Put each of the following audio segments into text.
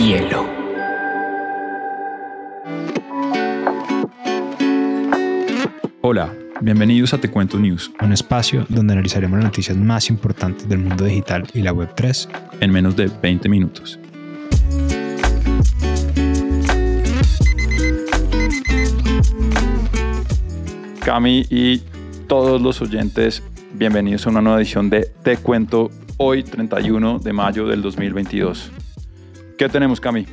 hielo. Hola, bienvenidos a Te Cuento News, un espacio donde analizaremos las noticias más importantes del mundo digital y la Web3 en menos de 20 minutos. Cami y todos los oyentes, bienvenidos a una nueva edición de Te Cuento hoy 31 de mayo del 2022. ¿Qué tenemos, Cami?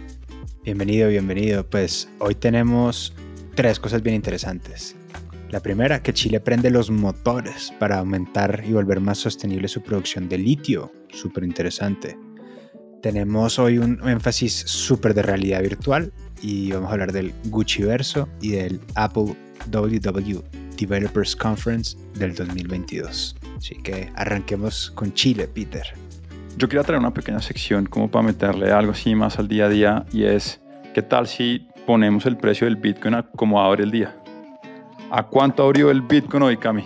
Bienvenido, bienvenido. Pues hoy tenemos tres cosas bien interesantes. La primera, que Chile prende los motores para aumentar y volver más sostenible su producción de litio. Súper interesante. Tenemos hoy un énfasis súper de realidad virtual y vamos a hablar del Gucci Verso y del Apple WW Developers Conference del 2022. Así que arranquemos con Chile, Peter. Yo quería traer una pequeña sección como para meterle algo así más al día a día y es, ¿qué tal si ponemos el precio del Bitcoin a como abre el día? ¿A cuánto abrió el Bitcoin hoy, Cami?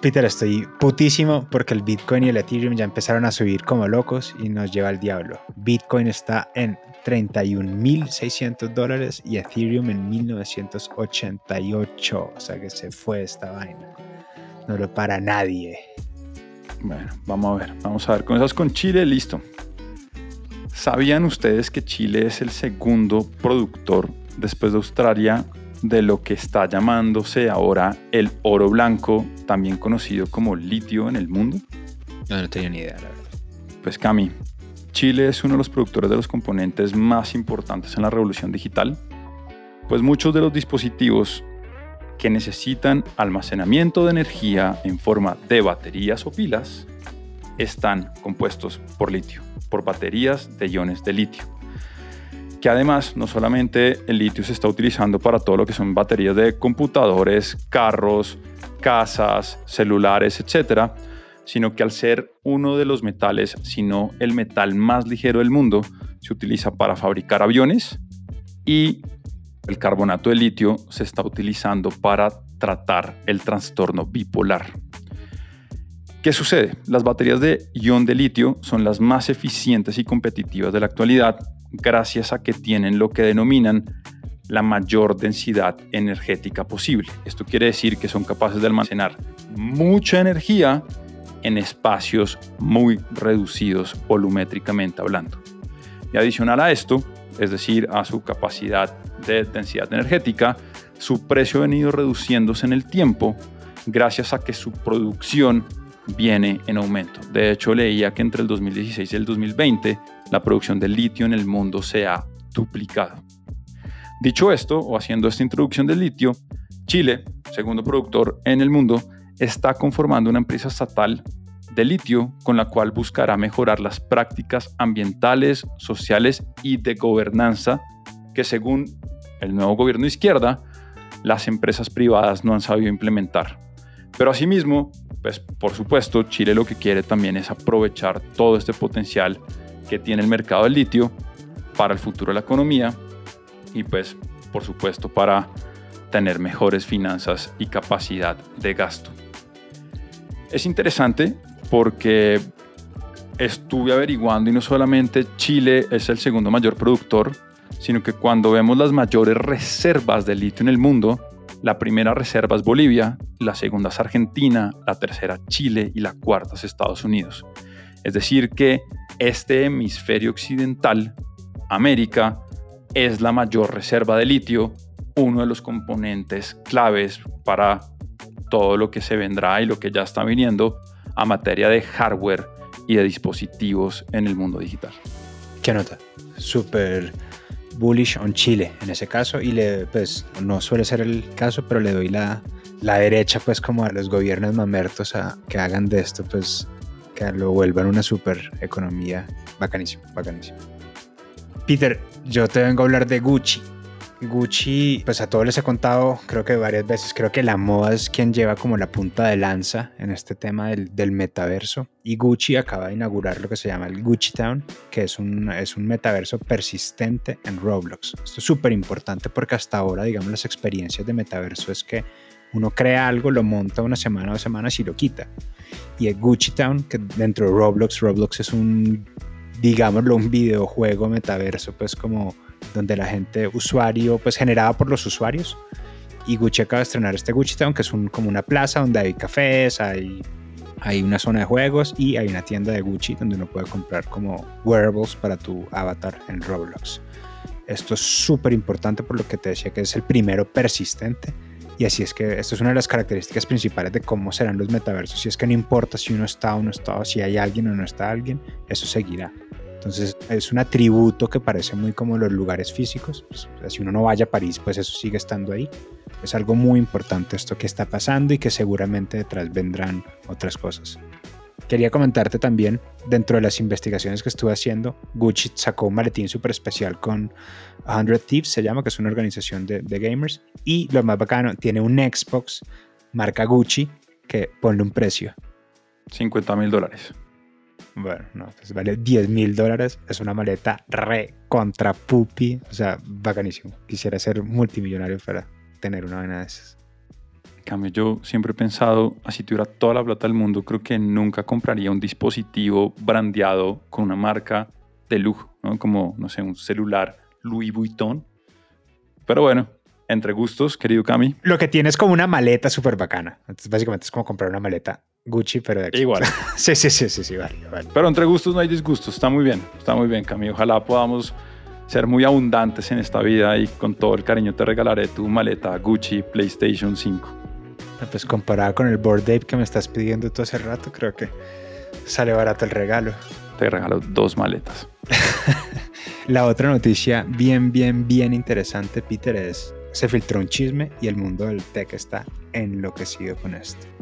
Peter, estoy putísimo porque el Bitcoin y el Ethereum ya empezaron a subir como locos y nos lleva al diablo. Bitcoin está en 31.600 dólares y Ethereum en 1988. O sea que se fue esta vaina. No lo para nadie. Bueno, vamos a ver. Vamos a ver. Con esas con Chile, listo. ¿Sabían ustedes que Chile es el segundo productor después de Australia de lo que está llamándose ahora el oro blanco, también conocido como litio en el mundo? No, no tenía ni idea, la verdad. Pues Cami, Chile es uno de los productores de los componentes más importantes en la revolución digital, pues muchos de los dispositivos que necesitan almacenamiento de energía en forma de baterías o pilas están compuestos por litio, por baterías de iones de litio. Que además no solamente el litio se está utilizando para todo lo que son baterías de computadores, carros, casas, celulares, etcétera, sino que al ser uno de los metales, sino el metal más ligero del mundo, se utiliza para fabricar aviones y el carbonato de litio se está utilizando para tratar el trastorno bipolar. ¿Qué sucede? Las baterías de ion de litio son las más eficientes y competitivas de la actualidad gracias a que tienen lo que denominan la mayor densidad energética posible. Esto quiere decir que son capaces de almacenar mucha energía en espacios muy reducidos volumétricamente hablando. Y adicional a esto, es decir, a su capacidad de densidad energética, su precio ha venido reduciéndose en el tiempo gracias a que su producción viene en aumento. De hecho, leía que entre el 2016 y el 2020 la producción de litio en el mundo se ha duplicado. Dicho esto, o haciendo esta introducción del litio, Chile, segundo productor en el mundo, está conformando una empresa estatal de litio con la cual buscará mejorar las prácticas ambientales, sociales y de gobernanza que según el nuevo gobierno izquierda, las empresas privadas no han sabido implementar. Pero asimismo, pues por supuesto, Chile lo que quiere también es aprovechar todo este potencial que tiene el mercado del litio para el futuro de la economía y pues por supuesto para tener mejores finanzas y capacidad de gasto. Es interesante porque estuve averiguando y no solamente Chile es el segundo mayor productor, sino que cuando vemos las mayores reservas de litio en el mundo, la primera reserva es Bolivia, la segunda es Argentina, la tercera Chile y la cuarta es Estados Unidos. Es decir, que este hemisferio occidental, América, es la mayor reserva de litio, uno de los componentes claves para todo lo que se vendrá y lo que ya está viniendo a materia de hardware y de dispositivos en el mundo digital. ¿Qué nota? Súper bullish on Chile en ese caso y le, pues no suele ser el caso, pero le doy la, la derecha pues como a los gobiernos mamertos a que hagan de esto pues que lo vuelvan una super economía bacanísimo, bacanísimo. Peter, yo te vengo a hablar de Gucci. Gucci, pues a todos les he contado, creo que varias veces, creo que la moda es quien lleva como la punta de lanza en este tema del, metaverso. Y Gucci acaba de inaugurar lo que se llama el Gucci Town, que es un, es un metaverso persistente en Roblox. Esto es súper importante porque hasta ahora, digamos, las experiencias de metaverso es que uno crea algo, lo monta una semana o dos semanas y lo quita. Y el Gucci Town, que dentro de Roblox, Roblox es un digámoslo, un videojuego metaverso, pues como donde la gente, usuario, pues generada por los usuarios. Y Gucci acaba de estrenar este Gucci Town, que es un, como una plaza donde hay cafés, hay, hay una zona de juegos y hay una tienda de Gucci donde uno puede comprar como wearables para tu avatar en Roblox. Esto es súper importante por lo que te decía que es el primero persistente. Y así es que esto es una de las características principales de cómo serán los metaversos. Y es que no importa si uno está o no está, si hay alguien o no está alguien, eso seguirá. Entonces es un atributo que parece muy como los lugares físicos. Pues, si uno no vaya a París, pues eso sigue estando ahí. Es algo muy importante esto que está pasando y que seguramente detrás vendrán otras cosas. Quería comentarte también, dentro de las investigaciones que estuve haciendo, Gucci sacó un maletín súper especial con 100 Thieves, se llama, que es una organización de, de, gamers. Y lo más bacano, tiene un Xbox marca Gucci que ponle un precio. 50 mil dólares. Bueno, no, pues vale 10 mil dólares. Es una maleta re contra pupi. O sea, bacanísimo. Quisiera ser multimillonario para tener una vaina de esas cambio, yo siempre he pensado, así tuviera toda la plata del mundo, creo que nunca compraría un dispositivo brandeado con una marca de lujo, como, no sé, un celular Louis Vuitton. Pero bueno, entre gustos, querido Cami. Lo que tienes como una maleta súper bacana. Entonces, básicamente es como comprar una maleta Gucci, pero de Igual. sí, sí, sí, sí, sí, vale, vale. Pero entre gustos no hay disgustos. Está muy bien, está muy bien, Cami. Ojalá podamos ser muy abundantes en esta vida y con todo el cariño te regalaré tu maleta Gucci PlayStation 5. Pues comparado con el board ape que me estás pidiendo tú hace rato, creo que sale barato el regalo. Te regalo dos maletas. La otra noticia bien, bien, bien interesante, Peter, es se filtró un chisme y el mundo del tech está enloquecido con esto.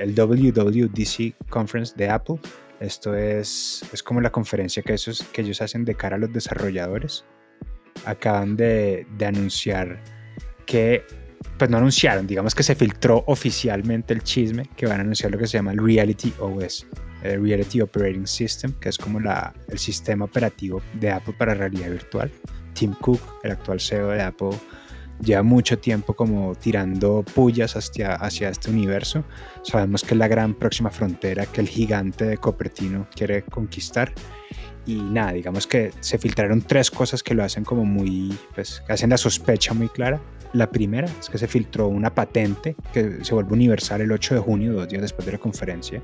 El WWDC Conference de Apple, esto es, es como la conferencia que, esos, que ellos hacen de cara a los desarrolladores. Acaban de, de anunciar que pues no anunciaron, digamos que se filtró oficialmente el chisme que van a anunciar lo que se llama el Reality OS, el Reality Operating System, que es como la, el sistema operativo de Apple para realidad virtual. Tim Cook, el actual CEO de Apple, lleva mucho tiempo como tirando pullas hacia, hacia este universo. Sabemos que es la gran próxima frontera que el gigante de Copertino quiere conquistar. Y nada, digamos que se filtraron tres cosas que lo hacen como muy, pues, hacen la sospecha muy clara. La primera es que se filtró una patente que se vuelve universal el 8 de junio, dos días después de la conferencia,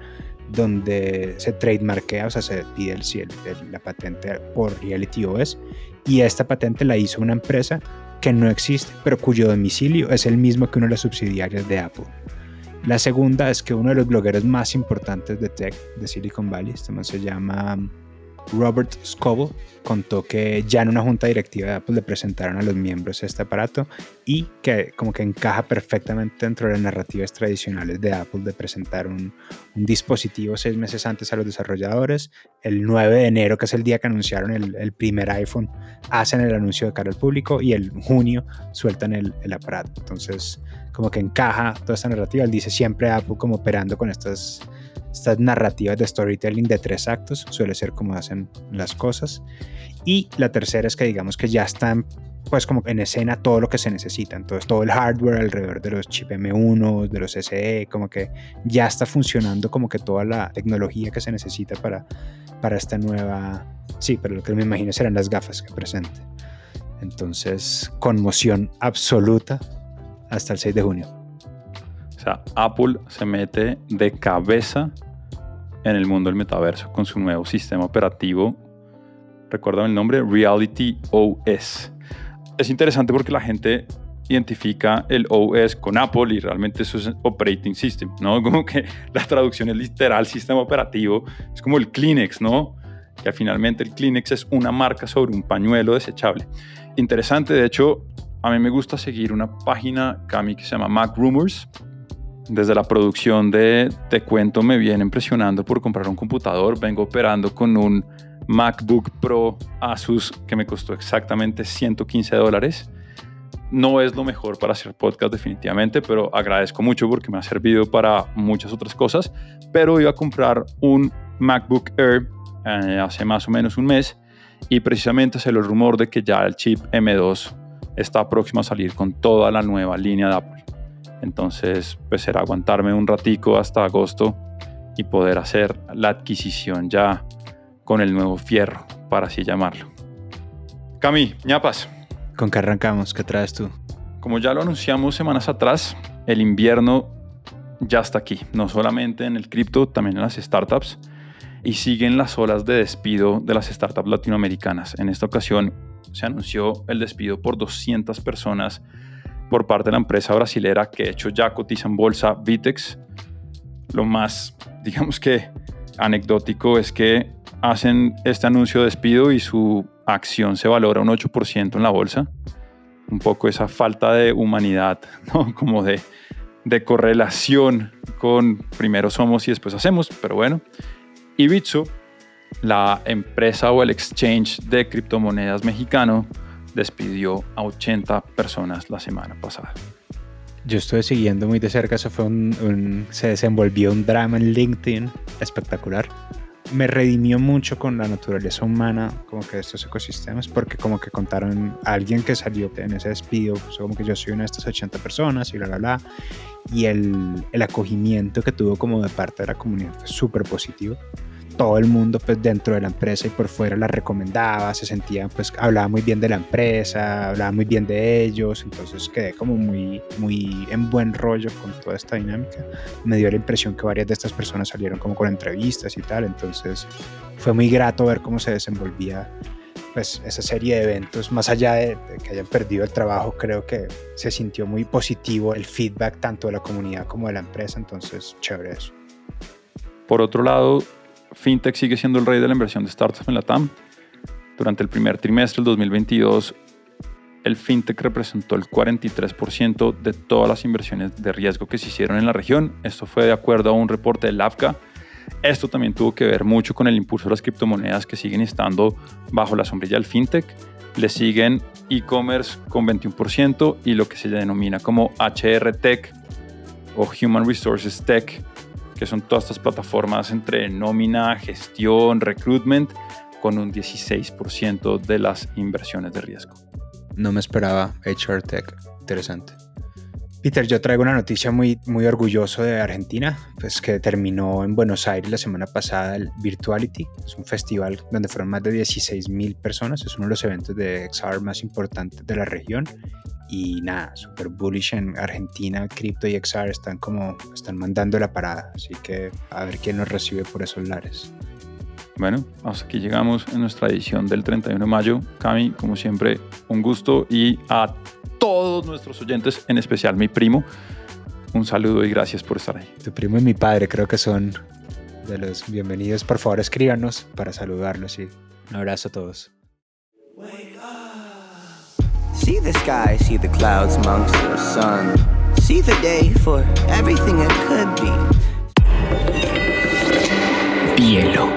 donde se trademarkea, o sea, se pide el, la patente por Reality OS. Y esta patente la hizo una empresa que no existe, pero cuyo domicilio es el mismo que una de las subsidiarias de Apple. La segunda es que uno de los blogueros más importantes de tech de Silicon Valley, este man se llama Robert Scoble contó que ya en una junta directiva de Apple le presentaron a los miembros este aparato y que como que encaja perfectamente dentro de las narrativas tradicionales de Apple de presentar un, dispositivo seis meses antes a los desarrolladores. El 9 de enero, que es el día que anunciaron el, primer iPhone, hacen el anuncio de cara al público y el junio sueltan el, el aparato. Entonces como que encaja toda esta narrativa. Él dice siempre Apple como operando con estas estas narrativas de storytelling de tres actos, suele ser como hacen las cosas. Y la tercera es que digamos que ya están pues como en escena todo lo que se necesita, entonces todo el hardware alrededor de los chip M1, de los SE, como que ya está funcionando como que toda la tecnología que se necesita para, para esta nueva, sí, pero lo que me imagino serán las gafas que presente. Entonces, conmoción absoluta hasta el 6 de junio. O sea, Apple se mete de cabeza en el mundo del metaverso con su nuevo sistema operativo. Recuerdan el nombre Reality OS. Es interesante porque la gente identifica el OS con Apple y realmente eso es Operating System, ¿no? Como que la traducción es literal sistema operativo, es como el Kleenex, ¿no? Que finalmente el Kleenex es una marca sobre un pañuelo desechable. Interesante, de hecho, a mí me gusta seguir una página, Cami, que se llama Mac Rumors, desde la producción de Te Cuento me viene impresionando por comprar un computador. Vengo operando con un MacBook Pro Asus que me costó exactamente 115 dólares. No es lo mejor para hacer podcast definitivamente, pero agradezco mucho porque me ha servido para muchas otras cosas. Pero iba a comprar un MacBook Air eh, hace más o menos un mes y precisamente se el rumor de que ya el chip M2 está próximo a salir con toda la nueva línea de Apple. Entonces, pues será aguantarme un ratico hasta agosto y poder hacer la adquisición ya con el nuevo fierro, para así llamarlo. Cami, ñapas. ¿Con qué arrancamos? ¿Qué traes tú? Como ya lo anunciamos semanas atrás, el invierno ya está aquí, no solamente en el cripto, también en las startups, y siguen las olas de despido de las startups latinoamericanas. En esta ocasión se anunció el despido por 200 personas por parte de la empresa brasilera que de hecho ya cotiza en bolsa Vitex. Lo más, digamos que anecdótico es que hacen este anuncio de despido y su acción se valora un 8% en la bolsa. Un poco esa falta de humanidad, ¿no? Como de, de correlación con primero somos y después hacemos, pero bueno. Y Bitso, la empresa o el exchange de criptomonedas mexicano, despidió a 80 personas la semana pasada. Yo estuve siguiendo muy de cerca, eso fue un, se desenvolvió un drama en LinkedIn espectacular. Me redimió mucho con la naturaleza humana, como que de estos ecosistemas, porque como que contaron a alguien que salió en ese despido, pues como que yo soy una de estas 80 personas y bla, bla, bla. Y el, el acogimiento que tuvo como de parte de la comunidad fue súper positivo todo el mundo pues dentro de la empresa y por fuera la recomendaba, se sentía pues hablaba muy bien de la empresa, hablaba muy bien de ellos, entonces quedé como muy muy en buen rollo con toda esta dinámica. Me dio la impresión que varias de estas personas salieron como con entrevistas y tal, entonces fue muy grato ver cómo se desenvolvía pues esa serie de eventos, más allá de, que hayan perdido el trabajo, creo que se sintió muy positivo el feedback tanto de la comunidad como de la empresa, entonces chévere eso. Por otro lado, FinTech sigue siendo el rey de la inversión de startups en la TAM. Durante el primer trimestre del 2022, el FinTech representó el 43% de todas las inversiones de riesgo que se hicieron en la región. Esto fue de acuerdo a un reporte del AFCA. Esto también tuvo que ver mucho con el impulso de las criptomonedas que siguen estando bajo la sombrilla del FinTech. Le siguen e-commerce con 21% y lo que se denomina como HR Tech o Human Resources Tech que son todas estas plataformas entre nómina, gestión, recruitment, con un 16% de las inversiones de riesgo. No me esperaba HR Tech, interesante. Peter, yo traigo una noticia muy, muy orgulloso de Argentina, pues que terminó en Buenos Aires la semana pasada el Virtuality, es un festival donde fueron más de 16 mil personas, es uno de los eventos de XR más importantes de la región y nada, super bullish en Argentina, Crypto y XR están como, están mandando la parada, así que a ver quién nos recibe por esos lares. Bueno, hasta aquí llegamos en nuestra edición del 31 de mayo. Cami, como siempre, un gusto y a todos nuestros oyentes, en especial mi primo. Un saludo y gracias por estar ahí. Tu primo y mi padre creo que son de los bienvenidos. Por favor, escríbanos para saludarlos y un abrazo a todos. See the